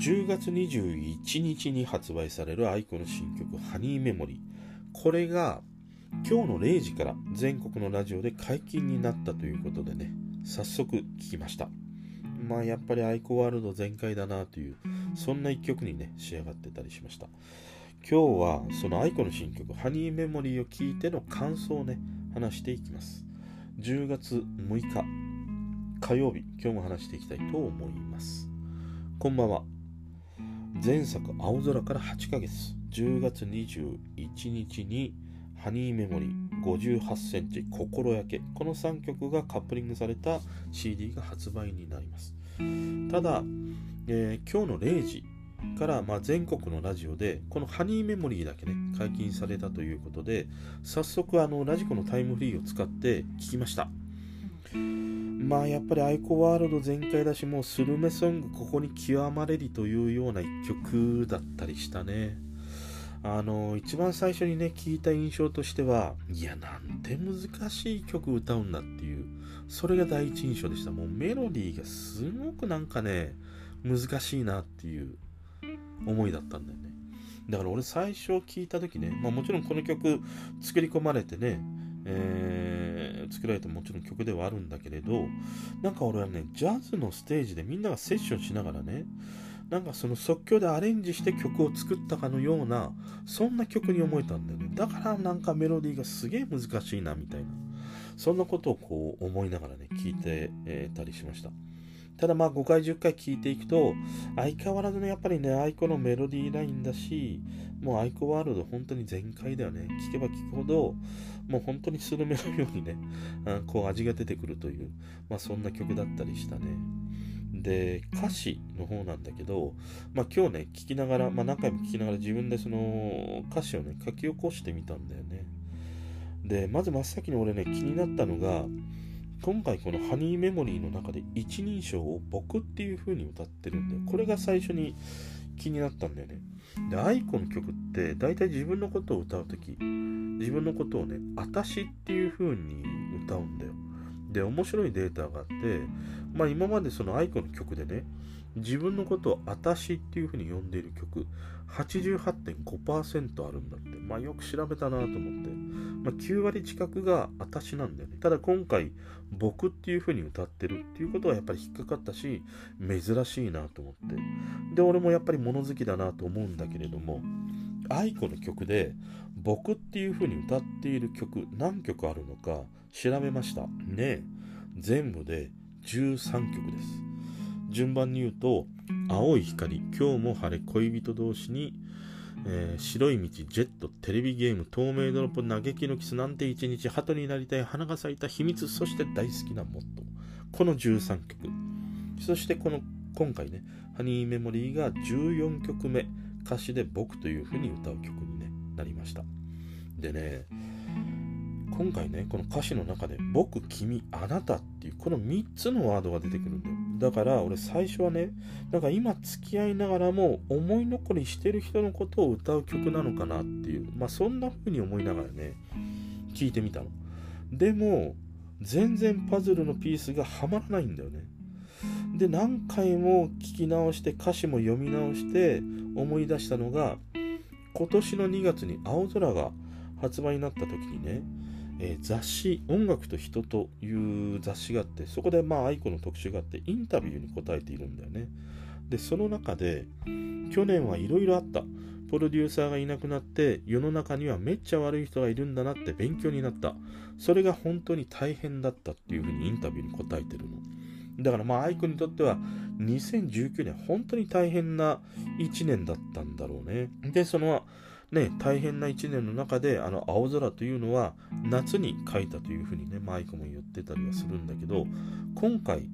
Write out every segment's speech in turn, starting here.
10月21日に発売されるアイコの新曲「ハニーメモリー」これが今日の0時から全国のラジオで解禁になったということでね早速聴きました。まあやっぱりアイコワールド全開だなというそんな一曲にね仕上がってたりしました。今日はそのアイコの新曲「ハニーメモリー」を聴いての感想をね話していきます。10月6日火曜日。今日も話していきたいと思います。こんばんは。前作「青空」から8ヶ月。10月21日にハニーメモリー58センチ心焼け。この3曲がカップリングされた CD が発売になります。ただ、えー、今日の0時から、まあ、全国のラジオでこのハニーメモリーだけね解禁されたということで早速あのラジコのタイムフリーを使って聞きました。まあやっぱりアイコワールド全開だしもうスルメソングここに極まれりというような一曲だったりしたね。あの一番最初にね聞いた印象としてはいやなんて難しい曲歌うんだっていうそれが第一印象でした。もうメロディーがすごくなんかね難しいなっていう思いだったんだよね。だから俺最初聞いた時ね、まあ、もちろんこの曲作り込まれてね、えー、作られたもちろん曲ではあるんだけれどなんか俺はねジャズのステージでみんながセッションしながらねなんかその即興でアレンジして曲を作ったかのようなそんな曲に思えたんだよね。だからなんかメロディーがすげえ難しいなみたいな。そんなことをこう思いながらね聞いて、えー、たりしました。ただまあ5回10回聞いていくと相変わらずねやっぱりねアイコのメロディーラインだしもうアイコワールド本当に全開だよね。聞けば聞くほどもう本当にスルメのようにねこう味が出てくるというまあそんな曲だったりしたね。で歌詞の方なんだけど、まあ、今日ね聞きながら、まあ、何回も聞きながら自分でその歌詞をね書き起こしてみたんだよね。でまず真っ先に俺ね気になったのが今回この「ハニーメモリー」の中で一人称を「僕」っていう風に歌ってるんだよこれが最初に気になったんだよね。でアイコの曲って大体自分のことを歌う時自分のことをね「あたし」っていう風に歌うんだよ。で面白いデータがあってまあ今までそのアイコの曲でね自分のことを「あたし」っていうふうに呼んでいる曲88.5%あるんだって。まあよく調べたなと思って、まあ、9割近くが「あたし」なんだよね。ただ今回「僕」っていうふうに歌ってるっていうことはやっぱり引っかかったし珍しいなと思って。で俺もやっぱり物好きだなと思うんだけれども愛子の曲で「僕」っていうふうに歌っている曲何曲あるのか調べました。ね全部で13曲です。順番に言うと「青い光」「今日も晴れ恋人同士に」えー、白い道、ジェット、テレビゲーム、透明ドロップ、嘆きのキスなんて一日、鳩になりたい、花が咲いた秘密、そして大好きなモットー。この13曲。そしてこの、今回ね、ハニーメモリーが14曲目、歌詞で僕という風に歌う曲に、ね、なりました。でね、今回ねこの歌詞の中で「僕君あなた」っていうこの3つのワードが出てくるんだよだから俺最初はねなんか今付き合いながらも思い残りしてる人のことを歌う曲なのかなっていうまあそんな風に思いながらね聞いてみたの。でも全然パズルのピースがはまらないんだよね。で何回も聞き直して歌詞も読み直して思い出したのが今年の2月に青空が発売になった時にねえー、雑誌「音楽と人」という雑誌があってそこでまあ愛子の特集があってインタビューに答えているんだよね。でその中で去年はいろいろあった。プロデューサーがいなくなって世の中にはめっちゃ悪い人がいるんだなって勉強になった。それが本当に大変だったっていうふうにインタビューに答えてるの。だからまあ愛子にとっては2019年本当に大変な1年だったんだろうね。でそのね、大変な1年の中で、あの、青空というのは夏に描いたというふうにね、マイクも言ってたりはするんだけど、今回、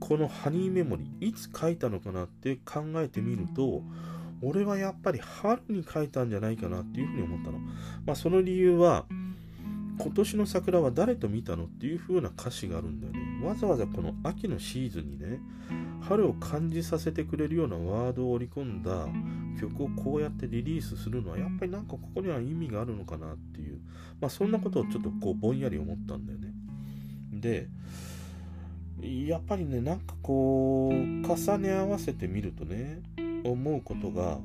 このハニーメモリー、いつ書いたのかなって考えてみると、俺はやっぱり春に書いたんじゃないかなっていうふうに思ったの。まあ、その理由は、今年の桜は誰と見たのっていう風な歌詞があるんだよね。わざわざこの秋のシーズンにね、春を感じさせてくれるようなワードを織り込んだ曲をこうやってリリースするのはやっぱりなんかここには意味があるのかなっていう、まあそんなことをちょっとこうぼんやり思ったんだよね。で、やっぱりねなんかこう重ね合わせてみるとね思うことが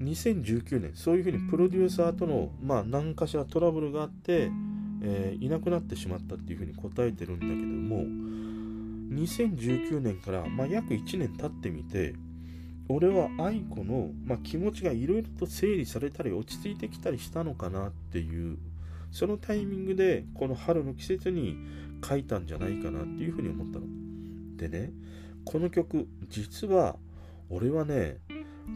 2019年そういうふうにプロデューサーとのまあ何かしらトラブルがあって、えー、いなくなってしまったっていうふうに答えてるんだけども2019年から、まあ、約1年経ってみて俺は愛子の、まあ、気持ちがいろいろと整理されたり落ち着いてきたりしたのかなっていうそのタイミングでこの春の季節に書いたんじゃないかなっていうふうに思ったの。でねこの曲実は俺はね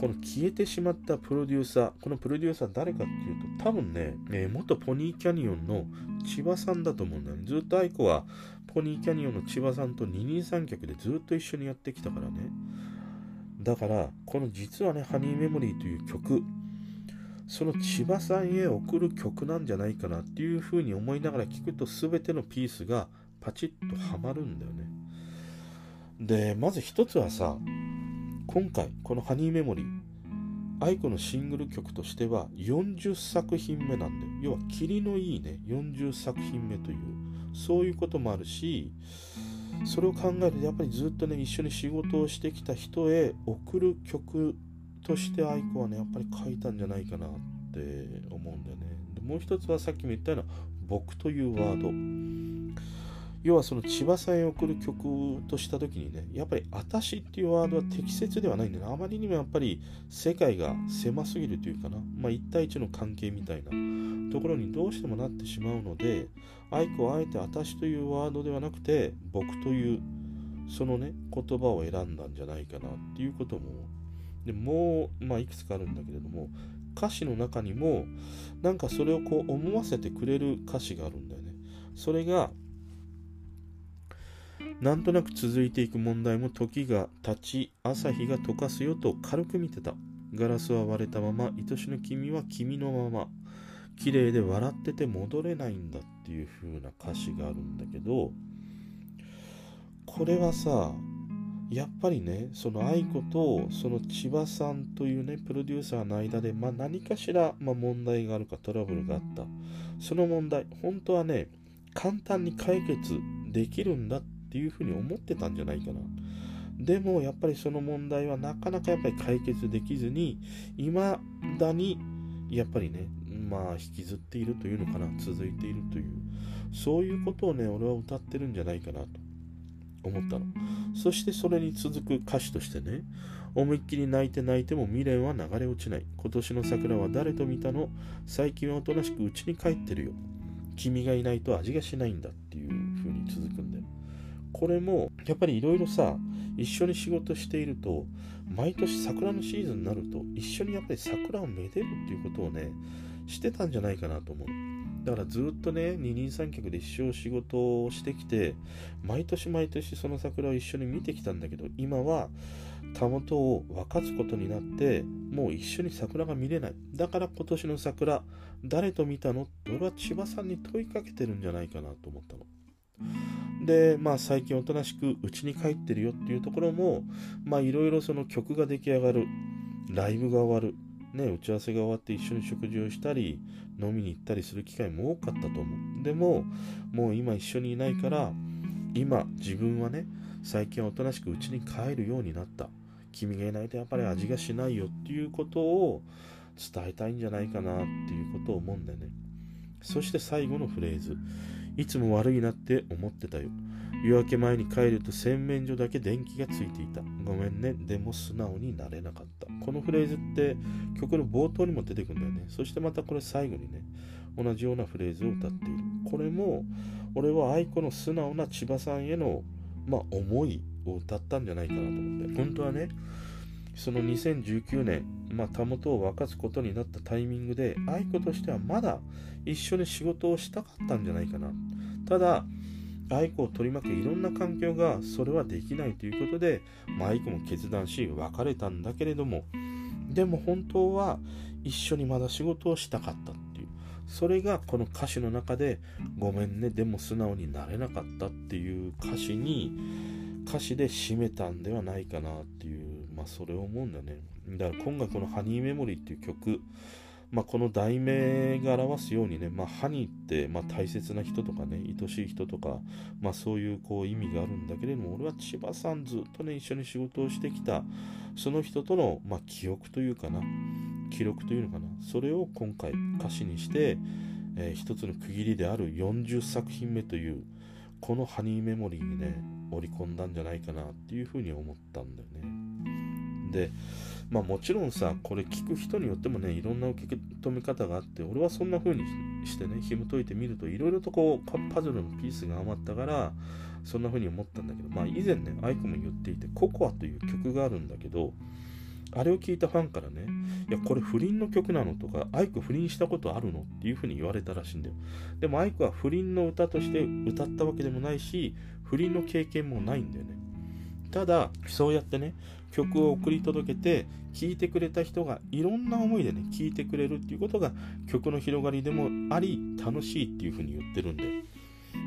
この消えてしまったプロデューサーこのプロデューサー誰かっていうと多分ね、えー、元ポニーキャニオンの千葉さんだと思うんだよね。ずっと愛子はポニーキャニオンの千葉さんと二人三脚でずっと一緒にやってきたからね。だからこの実はね「ハニーメモリー」という曲その千葉さんへ送る曲なんじゃないかなっていうふうに思いながら聴くと全てのピースがパチッとはまるんだよね。でまず一つはさ今回この「ハニーメモリー」愛子のシングル曲としては40作品目なんで要は霧のいいね40作品目というそういうこともあるしそれを考えるとやっぱりずっとね一緒に仕事をしてきた人へ送る曲として愛子はねやっぱり書いたんじゃないかなって思うんだよね。でもう一つはさっきも言ったような「僕」というワード。要はその千葉さんへ送る曲とした時にねやっぱり「私」っていうワードは適切ではないんだよねあまりにもやっぱり世界が狭すぎるというかな。まあ一対一の関係みたいな。ところにどうしてもなってしまうので愛子はあえて「私」というワードではなくて「僕」というそのね言葉を選んだんじゃないかなっていうことも。でもう、まあ、いくつかあるんだけれども歌詞の中にもなんかそれをこう思わせてくれる歌詞があるんだよね。それがなんとなく続いていく問題も時が経ち朝日が溶かすよと軽く見てた。ガラスは割れたまま愛しの君は君のまま。綺麗で笑ってて戻れないんだっていう風な歌詞があるんだけどこれはさやっぱりねその愛子とその千葉さんというねプロデューサーの間で、まあ、何かしら、まあ、問題があるかトラブルがあった。その問題本当はね簡単に解決できるんだっていうふうに思ってたんじゃないかな。でもやっぱりその問題はなかなかやっぱり解決できずに未だにやっぱりねまあ引きずっているというのかな続いているというそういうことをね俺は歌ってるんじゃないかなと思ったの。そしてそれに続く歌詞としてね思いっきり泣いて泣いても未練は流れ落ちない。今年の桜は誰と見たの？最近はおとなしく家に帰ってるよ。君がいないと味がしないんだっていう風に続くんだ。これもやっぱりいろいろさ一緒に仕事していると毎年桜のシーズンになると一緒にやっぱり桜をめでるっていうことをねしてたんじゃないかなと思う。だからずっとね二人三脚で一生仕事をしてきて毎年毎年その桜を一緒に見てきたんだけど今はたもとを分かつことになってもう一緒に桜が見れない。だから今年の桜誰と見たの？って俺は千葉さんに問いかけてるんじゃないかなと思ったの。でまあ最近おとなしく家に帰ってるよっていうところもまあいろいろその曲が出来上がる。ライブが終わる。ね、打ち合わせが終わって一緒に食事をしたり飲みに行ったりする機会も多かったと思う。でももう今一緒にいないから今自分はね最近おとなしく家に帰るようになった。君がいないとやっぱり味がしないよっていうことを伝えたいんじゃないかなっていうことを思うんだよね。そして最後のフレーズ。いつも悪いなって思ってたよ夜明け前に帰ると洗面所だけ電気がついていた。ごめんね。でも素直になれなかった。このフレーズって曲の冒頭にも出てくるんだよね。そしてまたこれ最後にね、同じようなフレーズを歌っている。これも、俺は愛子の素直な千葉さんへの、まあ、思いを歌ったんじゃないかなと思って。本当はね、その2019年、まあ、たもとを分かつことになったタイミングで、愛子としてはまだ一緒に仕事をしたかったんじゃないかな。ただ、愛子を取り巻くいろんな環境がそれはできないということで、まあ、愛子も決断し別れたんだけれどもでも本当は一緒にまだ仕事をしたかったっていうそれがこの歌詞の中で「ごめんねでも素直になれなかった」っていう歌詞に歌詞で締めたんではないかなっていうまあそれを思うんだねだから今回この「ハニーメモリー」っていう曲まあ、この題名が表すようにね、まあ、ハニーって、まあ、大切な人とかね、愛しい人とか、まあ、そういうこう意味があるんだけれども、俺は千葉さんずっとね、一緒に仕事をしてきた、その人との、まあ、記憶というかな、記録というのかな、それを今回歌詞にして、えー、一つの区切りである40作品目という、このハニーメモリーにね、織り込んだんじゃないかなっていうふうに思ったんだよね。で、まあもちろんさ、これ聞く人によってもね、いろんな受け止め方があって、俺はそんな風にしてね、紐解いてみると、いろいろとこう、パズルのピースが余ったから、そんな風に思ったんだけど、まあ以前ね、アイクも言っていて、ココアという曲があるんだけど、あれを聞いたファンからね、いや、これ不倫の曲なのとか、アイク不倫したことあるのっていう風に言われたらしいんだよ。でもアイクは不倫の歌として歌ったわけでもないし、不倫の経験もないんだよね。ただ、そうやってね、曲を送り届けて聴いてくれた人がいろんな思いでね聴いてくれるっていうことが曲の広がりでもあり楽しいっていうふうに言ってるんで。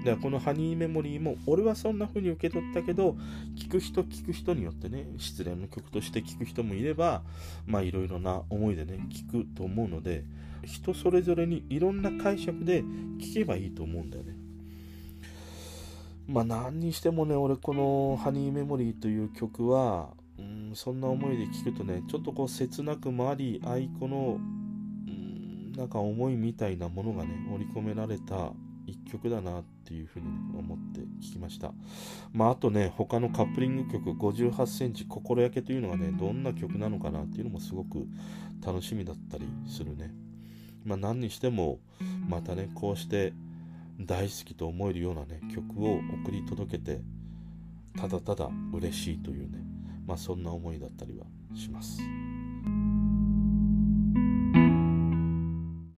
だからこのハニーメモリーも俺はそんな風に受け取ったけど聴く人聴く人によってね失恋の曲として聴く人もいればまあいろいろな思いでね聴くと思うので人それぞれにいろんな解釈で聴けばいいと思うんだよね。まあ何にしてもね俺この「ハニーメモリー」という曲はうんそんな思いで聞くとねちょっとこう切なくもあり愛子のうんなんか思いみたいなものがね織り込められた一曲だなっていうふうに、思って聞きました。まああとね他のカップリング曲58センチ心焼けというのがねどんな曲なのかなっていうのもすごく楽しみだったりするね。まあ何にしてもまたねこうして大好きと思えるようなね曲を送り届けてただただ嬉しいというねまあ、そんな思いだったりはします。